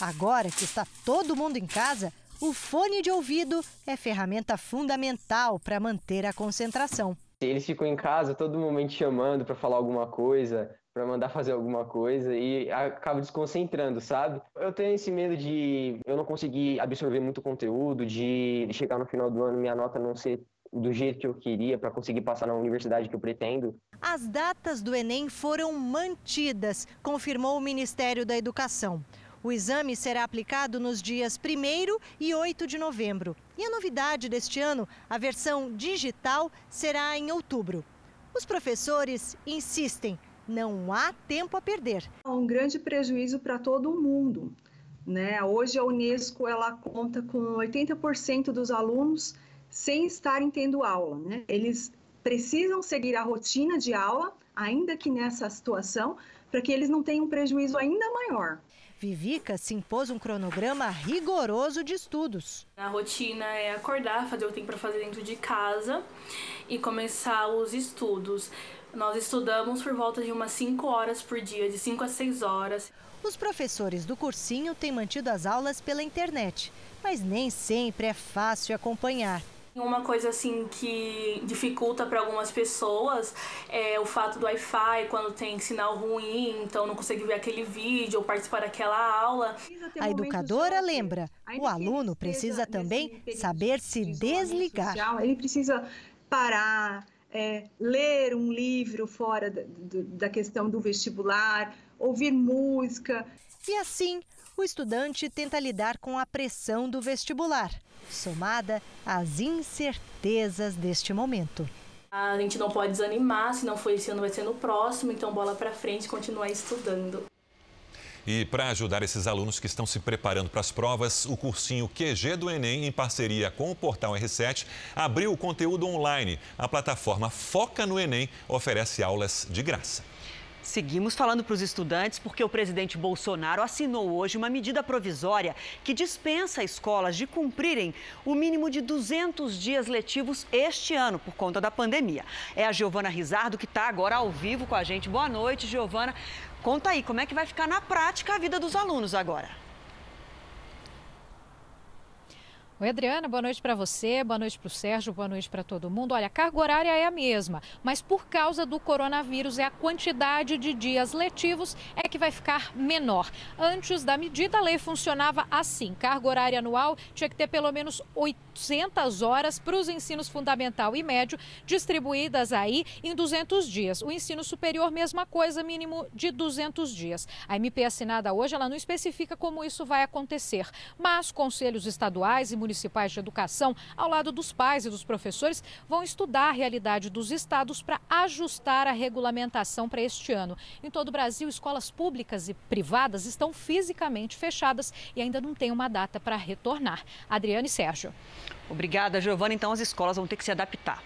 Agora que está todo mundo em casa, o fone de ouvido é ferramenta fundamental para manter a concentração. Eles ficam em casa todo momento chamando para falar alguma coisa, para mandar fazer alguma coisa e acabo desconcentrando, sabe? Eu tenho esse medo de eu não conseguir absorver muito conteúdo, de chegar no final do ano minha nota não ser do jeito que eu queria para conseguir passar na universidade que eu pretendo. As datas do Enem foram mantidas, confirmou o Ministério da Educação. O exame será aplicado nos dias 1 e 8 de novembro. E a novidade deste ano, a versão digital, será em outubro. Os professores insistem, não há tempo a perder. Há um grande prejuízo para todo mundo. Né? Hoje a Unesco ela conta com 80% dos alunos sem estarem tendo aula. Né? Eles precisam seguir a rotina de aula, ainda que nessa situação, para que eles não tenham um prejuízo ainda maior. Vivica se impôs um cronograma rigoroso de estudos. A rotina é acordar, fazer o que tem para fazer dentro de casa e começar os estudos. Nós estudamos por volta de umas 5 horas por dia, de 5 a 6 horas. Os professores do cursinho têm mantido as aulas pela internet, mas nem sempre é fácil acompanhar. Uma coisa assim que dificulta para algumas pessoas é o fato do Wi-Fi quando tem sinal ruim, então não consegue ver aquele vídeo ou participar daquela aula. A educadora lembra, o aluno precisa também saber se desligar. Ele precisa parar, é, ler um livro fora da, da questão do vestibular, ouvir música. E assim, o estudante tenta lidar com a pressão do vestibular, somada às incertezas deste momento. A gente não pode desanimar, se não for esse ano vai ser no próximo, então bola para frente, continuar estudando. E para ajudar esses alunos que estão se preparando para as provas, o cursinho QG do Enem, em parceria com o portal R7, abriu o conteúdo online. A plataforma Foca no Enem oferece aulas de graça. Seguimos falando para os estudantes porque o presidente Bolsonaro assinou hoje uma medida provisória que dispensa escolas de cumprirem o mínimo de 200 dias letivos este ano por conta da pandemia. É a Giovana Rizardo que está agora ao vivo com a gente. Boa noite, Giovana. Conta aí, como é que vai ficar na prática a vida dos alunos agora? Oi, Adriana, boa noite para você, boa noite para o Sérgio, boa noite para todo mundo. Olha, a carga horária é a mesma, mas por causa do coronavírus, é a quantidade de dias letivos é que vai ficar menor. Antes da medida, a lei funcionava assim: carga horária anual tinha que ter pelo menos 800 horas para os ensinos fundamental e médio, distribuídas aí em 200 dias. O ensino superior, mesma coisa, mínimo de 200 dias. A MP assinada hoje, ela não especifica como isso vai acontecer, mas conselhos estaduais e municipais municipais de educação, ao lado dos pais e dos professores, vão estudar a realidade dos estados para ajustar a regulamentação para este ano. Em todo o Brasil, escolas públicas e privadas estão fisicamente fechadas e ainda não tem uma data para retornar. Adriane e Sérgio. Obrigada, Giovana. Então as escolas vão ter que se adaptar.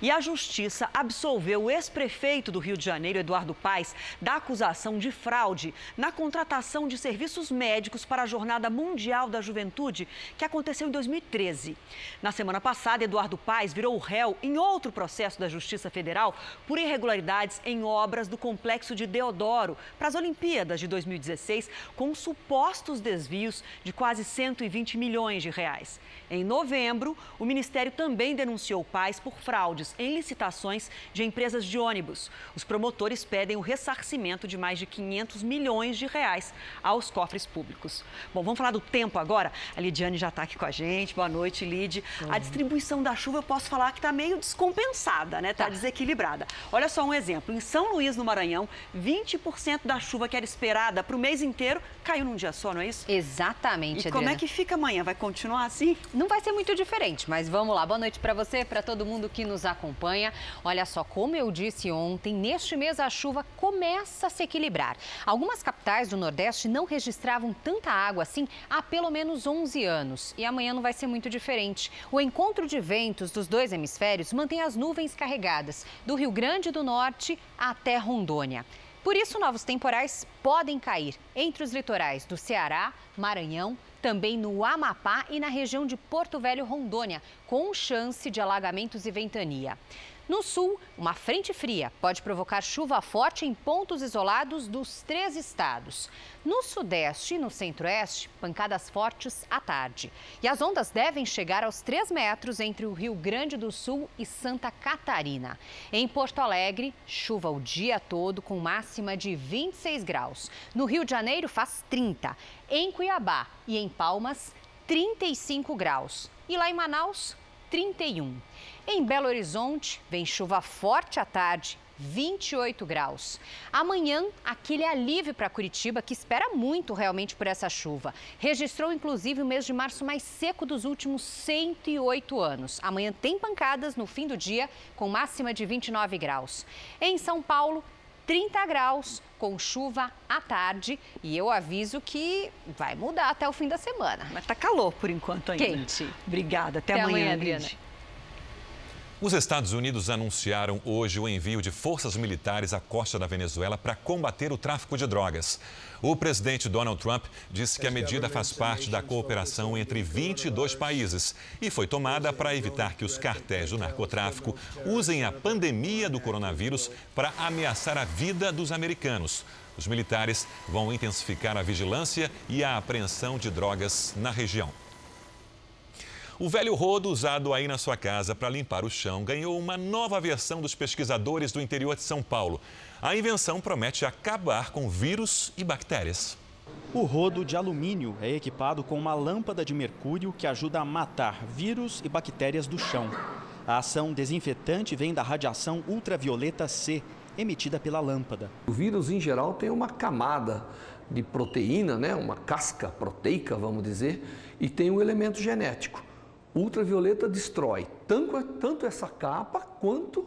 E a Justiça absolveu o ex-prefeito do Rio de Janeiro, Eduardo Paes, da acusação de fraude na contratação de serviços médicos para a Jornada Mundial da Juventude, que aconteceu em 2013. Na semana passada, Eduardo Paes virou réu em outro processo da Justiça Federal por irregularidades em obras do complexo de Deodoro para as Olimpíadas de 2016, com supostos desvios de quase 120 milhões de reais. Em novembro, o Ministério também denunciou Paes por fraudes em licitações de empresas de ônibus. Os promotores pedem o ressarcimento de mais de 500 milhões de reais aos cofres públicos. Bom, vamos falar do tempo agora. A Lidiane já está aqui com a gente. Boa noite, Lid. A distribuição da chuva, eu posso falar que está meio descompensada, né? Está tá. desequilibrada. Olha só um exemplo. Em São Luís, no Maranhão, 20% da chuva que era esperada para o mês inteiro caiu num dia só, não é isso? Exatamente, E como é que fica amanhã? Vai continuar assim? Não vai ser muito diferente, mas vamos lá. Boa noite para você, para todo mundo que nos acompanha. Olha só, como eu disse ontem, neste mês a chuva começa a se equilibrar. Algumas capitais do Nordeste não registravam tanta água assim há pelo menos 11 anos. E amanhã não vai ser muito diferente. O encontro de ventos dos dois hemisférios mantém as nuvens carregadas do Rio Grande do Norte até Rondônia. Por isso, novos temporais podem cair entre os litorais do Ceará, Maranhão, também no Amapá e na região de Porto Velho, Rondônia, com chance de alagamentos e ventania. No sul, uma frente fria pode provocar chuva forte em pontos isolados dos três estados. No sudeste e no centro-oeste, pancadas fortes à tarde. E as ondas devem chegar aos 3 metros entre o Rio Grande do Sul e Santa Catarina. Em Porto Alegre, chuva o dia todo com máxima de 26 graus. No Rio de Janeiro, faz 30. Em Cuiabá e em Palmas, 35 graus. E lá em Manaus, 31. Em Belo Horizonte, vem chuva forte à tarde, 28 graus. Amanhã, aquele alívio para Curitiba, que espera muito realmente por essa chuva. Registrou inclusive o mês de março mais seco dos últimos 108 anos. Amanhã tem pancadas no fim do dia, com máxima de 29 graus. Em São Paulo, 30 graus, com chuva à tarde. E eu aviso que vai mudar até o fim da semana. Mas tá calor por enquanto ainda. Quente. Obrigada. Até, até amanhã, amanhã Adriana. Os Estados Unidos anunciaram hoje o envio de forças militares à costa da Venezuela para combater o tráfico de drogas. O presidente Donald Trump disse que a medida faz parte da cooperação entre 22 países e foi tomada para evitar que os cartéis do narcotráfico usem a pandemia do coronavírus para ameaçar a vida dos americanos. Os militares vão intensificar a vigilância e a apreensão de drogas na região. O velho rodo usado aí na sua casa para limpar o chão ganhou uma nova versão dos pesquisadores do interior de São Paulo. A invenção promete acabar com vírus e bactérias. O rodo de alumínio é equipado com uma lâmpada de mercúrio que ajuda a matar vírus e bactérias do chão. A ação desinfetante vem da radiação ultravioleta C, emitida pela lâmpada. O vírus, em geral, tem uma camada de proteína, né? uma casca proteica, vamos dizer, e tem um elemento genético ultravioleta destrói tanto, tanto essa capa quanto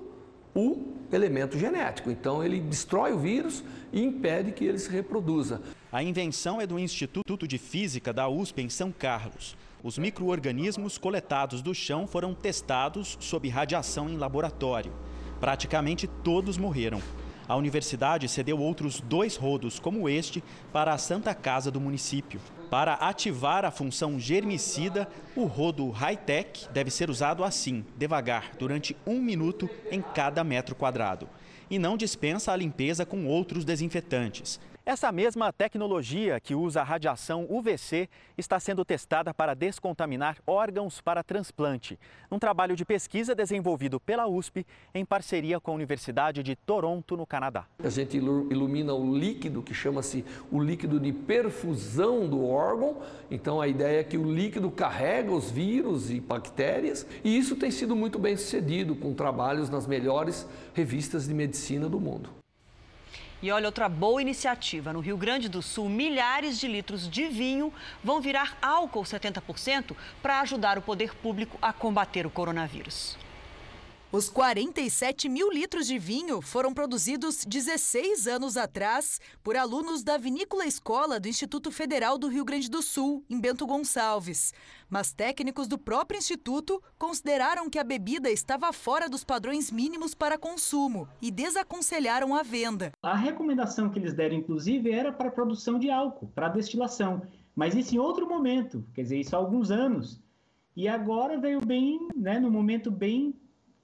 o elemento genético. Então, ele destrói o vírus e impede que ele se reproduza. A invenção é do Instituto de Física da USP em São Carlos. Os micro-organismos coletados do chão foram testados sob radiação em laboratório. Praticamente todos morreram. A universidade cedeu outros dois rodos, como este, para a Santa Casa do município. Para ativar a função germicida, o rodo high-tech deve ser usado assim, devagar, durante um minuto em cada metro quadrado. E não dispensa a limpeza com outros desinfetantes. Essa mesma tecnologia que usa a radiação UVC está sendo testada para descontaminar órgãos para transplante, um trabalho de pesquisa desenvolvido pela USP em parceria com a Universidade de Toronto, no Canadá. A gente ilumina o líquido que chama-se o líquido de perfusão do órgão. Então a ideia é que o líquido carrega os vírus e bactérias, e isso tem sido muito bem sucedido com trabalhos nas melhores revistas de medicina do mundo. E olha, outra boa iniciativa. No Rio Grande do Sul, milhares de litros de vinho vão virar álcool 70% para ajudar o poder público a combater o coronavírus. Os 47 mil litros de vinho foram produzidos 16 anos atrás por alunos da Vinícola Escola do Instituto Federal do Rio Grande do Sul, em Bento Gonçalves. Mas técnicos do próprio instituto consideraram que a bebida estava fora dos padrões mínimos para consumo e desaconselharam a venda. A recomendação que eles deram, inclusive, era para a produção de álcool, para a destilação. Mas isso em outro momento, quer dizer, isso há alguns anos. E agora veio bem, né, no momento bem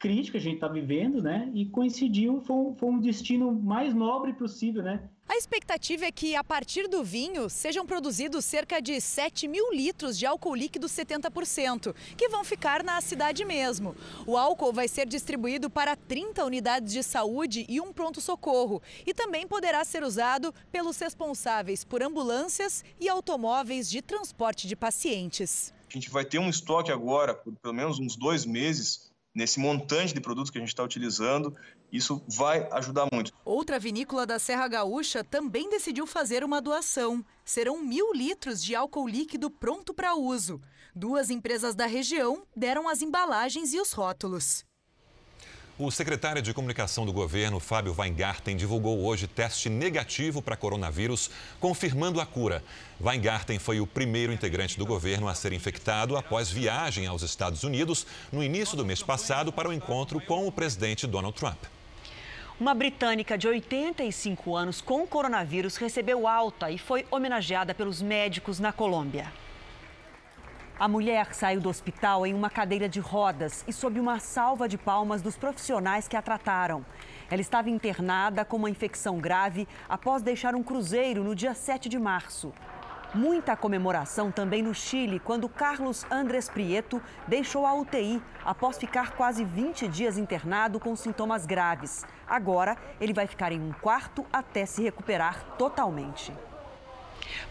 crítico que a gente está vivendo, né? E coincidiu, foi, foi um destino mais nobre possível, né? A expectativa é que, a partir do vinho, sejam produzidos cerca de 7 mil litros de álcool líquido 70%, que vão ficar na cidade mesmo. O álcool vai ser distribuído para 30 unidades de saúde e um pronto-socorro, e também poderá ser usado pelos responsáveis por ambulâncias e automóveis de transporte de pacientes. A gente vai ter um estoque agora, por pelo menos uns dois meses, nesse montante de produtos que a gente está utilizando, isso vai ajudar muito. Outra vinícola da Serra Gaúcha também decidiu fazer uma doação. Serão mil litros de álcool líquido pronto para uso. Duas empresas da região deram as embalagens e os rótulos. O secretário de Comunicação do governo, Fábio Weingarten, divulgou hoje teste negativo para coronavírus, confirmando a cura. Weingarten foi o primeiro integrante do governo a ser infectado após viagem aos Estados Unidos no início do mês passado para o encontro com o presidente Donald Trump. Uma britânica de 85 anos com coronavírus recebeu alta e foi homenageada pelos médicos na Colômbia. A mulher saiu do hospital em uma cadeira de rodas e sob uma salva de palmas dos profissionais que a trataram. Ela estava internada com uma infecção grave após deixar um cruzeiro no dia 7 de março. Muita comemoração também no Chile, quando Carlos Andrés Prieto deixou a UTI após ficar quase 20 dias internado com sintomas graves. Agora, ele vai ficar em um quarto até se recuperar totalmente.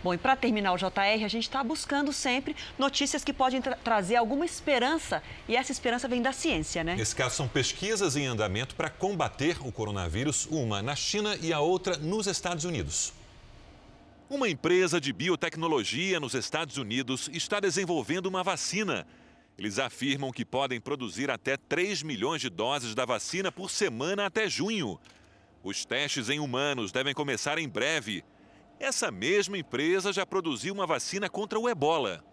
Bom, e para terminar o JR, a gente está buscando sempre notícias que podem tra trazer alguma esperança e essa esperança vem da ciência, né? Nesse caso, são pesquisas em andamento para combater o coronavírus, uma na China e a outra nos Estados Unidos. Uma empresa de biotecnologia nos Estados Unidos está desenvolvendo uma vacina. Eles afirmam que podem produzir até 3 milhões de doses da vacina por semana até junho. Os testes em humanos devem começar em breve. Essa mesma empresa já produziu uma vacina contra o ebola.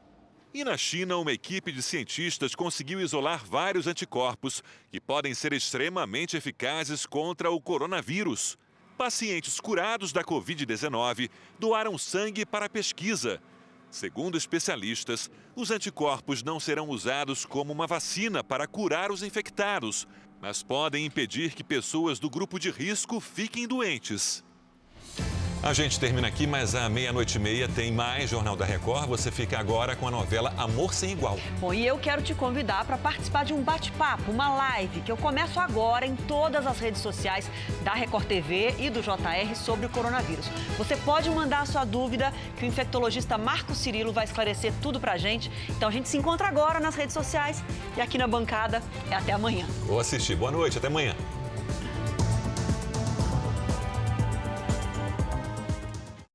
E na China, uma equipe de cientistas conseguiu isolar vários anticorpos que podem ser extremamente eficazes contra o coronavírus. Pacientes curados da Covid-19 doaram sangue para a pesquisa. Segundo especialistas, os anticorpos não serão usados como uma vacina para curar os infectados, mas podem impedir que pessoas do grupo de risco fiquem doentes. A gente termina aqui, mas à meia-noite e meia tem mais Jornal da Record. Você fica agora com a novela Amor Sem Igual. Bom, e eu quero te convidar para participar de um bate-papo, uma live, que eu começo agora em todas as redes sociais da Record TV e do JR sobre o coronavírus. Você pode mandar a sua dúvida, que o infectologista Marco Cirilo vai esclarecer tudo para a gente. Então a gente se encontra agora nas redes sociais e aqui na bancada. É até amanhã. Vou assistir. Boa noite, até amanhã.